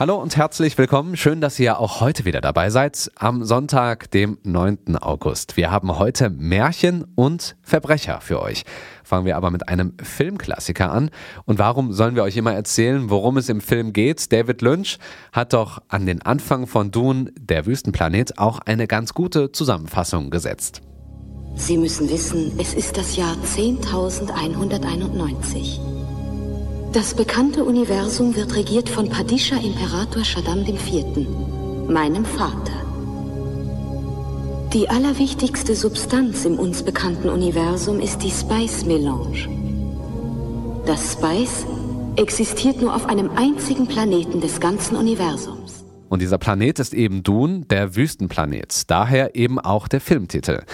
Hallo und herzlich willkommen. Schön, dass ihr auch heute wieder dabei seid, am Sonntag, dem 9. August. Wir haben heute Märchen und Verbrecher für euch. Fangen wir aber mit einem Filmklassiker an. Und warum sollen wir euch immer erzählen, worum es im Film geht? David Lynch hat doch an den Anfang von Dune, der Wüstenplanet, auch eine ganz gute Zusammenfassung gesetzt. Sie müssen wissen, es ist das Jahr 10.191. Das bekannte Universum wird regiert von Padisha Imperator Shaddam IV., meinem Vater. Die allerwichtigste Substanz im uns bekannten Universum ist die Spice Melange. Das Spice existiert nur auf einem einzigen Planeten des ganzen Universums. Und dieser Planet ist eben Dune, der Wüstenplanet. Daher eben auch der Filmtitel.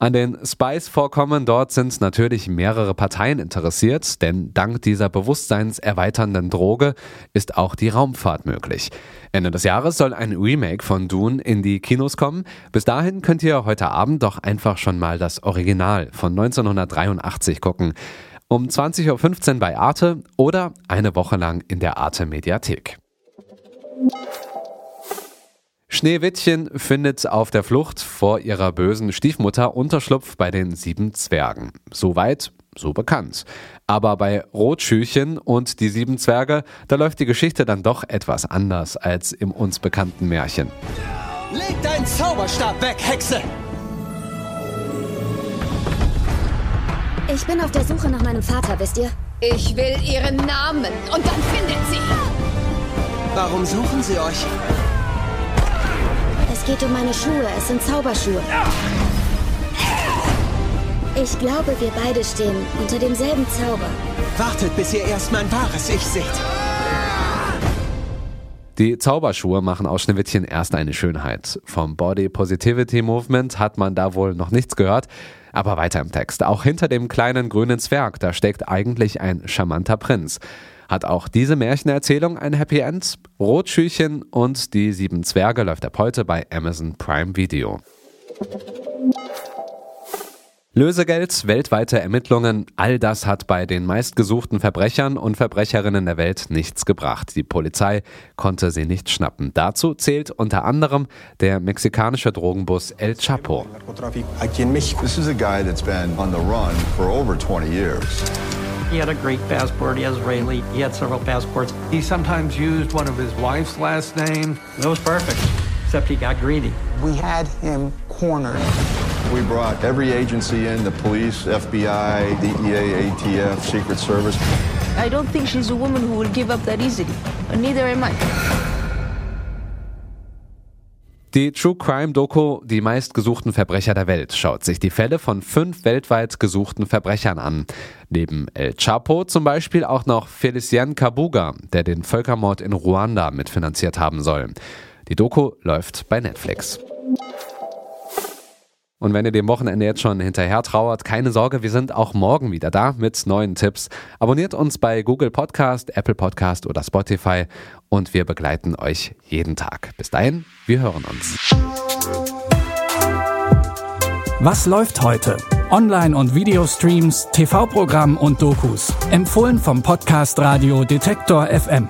An den Spice-Vorkommen dort sind natürlich mehrere Parteien interessiert, denn dank dieser bewusstseinserweiternden Droge ist auch die Raumfahrt möglich. Ende des Jahres soll ein Remake von Dune in die Kinos kommen. Bis dahin könnt ihr heute Abend doch einfach schon mal das Original von 1983 gucken. Um 20.15 Uhr bei Arte oder eine Woche lang in der Arte Mediathek. Schneewittchen findet auf der Flucht vor ihrer bösen Stiefmutter Unterschlupf bei den sieben Zwergen. Soweit, so bekannt. Aber bei Rotschüchen und die sieben Zwerge, da läuft die Geschichte dann doch etwas anders als im uns bekannten Märchen. Leg deinen Zauberstab weg, Hexe! Ich bin auf der Suche nach meinem Vater, wisst ihr? Ich will ihren Namen und dann findet sie. Warum suchen sie euch? Es geht um meine Schuhe. Es sind Zauberschuhe. Ich glaube, wir beide stehen unter demselben Zauber. Wartet, bis ihr erst mein wahres Ich seht. Die Zauberschuhe machen aus Schneewittchen erst eine Schönheit. Vom Body Positivity Movement hat man da wohl noch nichts gehört. Aber weiter im Text. Auch hinter dem kleinen grünen Zwerg, da steckt eigentlich ein charmanter Prinz. Hat auch diese Märchenerzählung ein Happy End? Rotschüchen und die sieben Zwerge läuft ab heute bei Amazon Prime Video. Lösegeld, weltweite Ermittlungen, all das hat bei den meistgesuchten Verbrechern und Verbrecherinnen der Welt nichts gebracht. Die Polizei konnte sie nicht schnappen. Dazu zählt unter anderem der mexikanische Drogenbus El Chapo. This is a guy that's been on the run for over 20 years. He had a Greek passport, he has Israeli, he had several passports. He sometimes used one of his wife's last name. It was perfect, except he got greedy. We had him cornered. We brought every agency in, the police, FBI, DEA, ATF, Secret Service. I don't think she's a woman who will give up that easily. Neither am I. Die True Crime Doku Die meistgesuchten Verbrecher der Welt schaut sich die Fälle von fünf weltweit gesuchten Verbrechern an. Neben El Chapo zum Beispiel auch noch Felicien Kabuga, der den Völkermord in Ruanda mitfinanziert haben soll. Die Doku läuft bei Netflix. Und wenn ihr dem Wochenende jetzt schon hinterher trauert, keine Sorge, wir sind auch morgen wieder da mit neuen Tipps. Abonniert uns bei Google Podcast, Apple Podcast oder Spotify und wir begleiten euch jeden Tag. Bis dahin, wir hören uns. Was läuft heute? Online- und Videostreams, TV-Programm und Dokus. Empfohlen vom Podcast Radio Detektor FM.